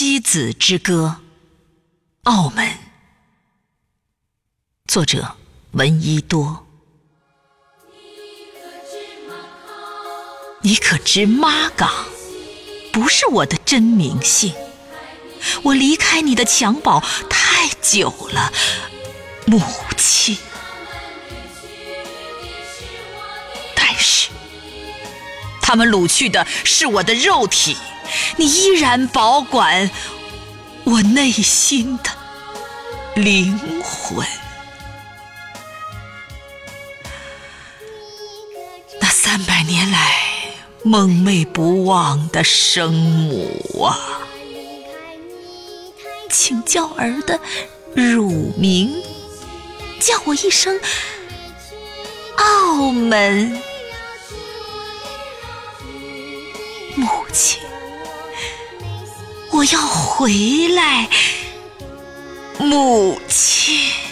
妻子之歌》，澳门，作者闻一多。你可知妈岗不是我的真名姓？我离开你的襁褓太久了，母亲。但是，他们掳去的是我的肉体，你依然保管我内心的灵魂。那三百年来梦寐不忘的生母啊！请叫儿的乳名，叫我一声澳门母亲。我要回来，母亲。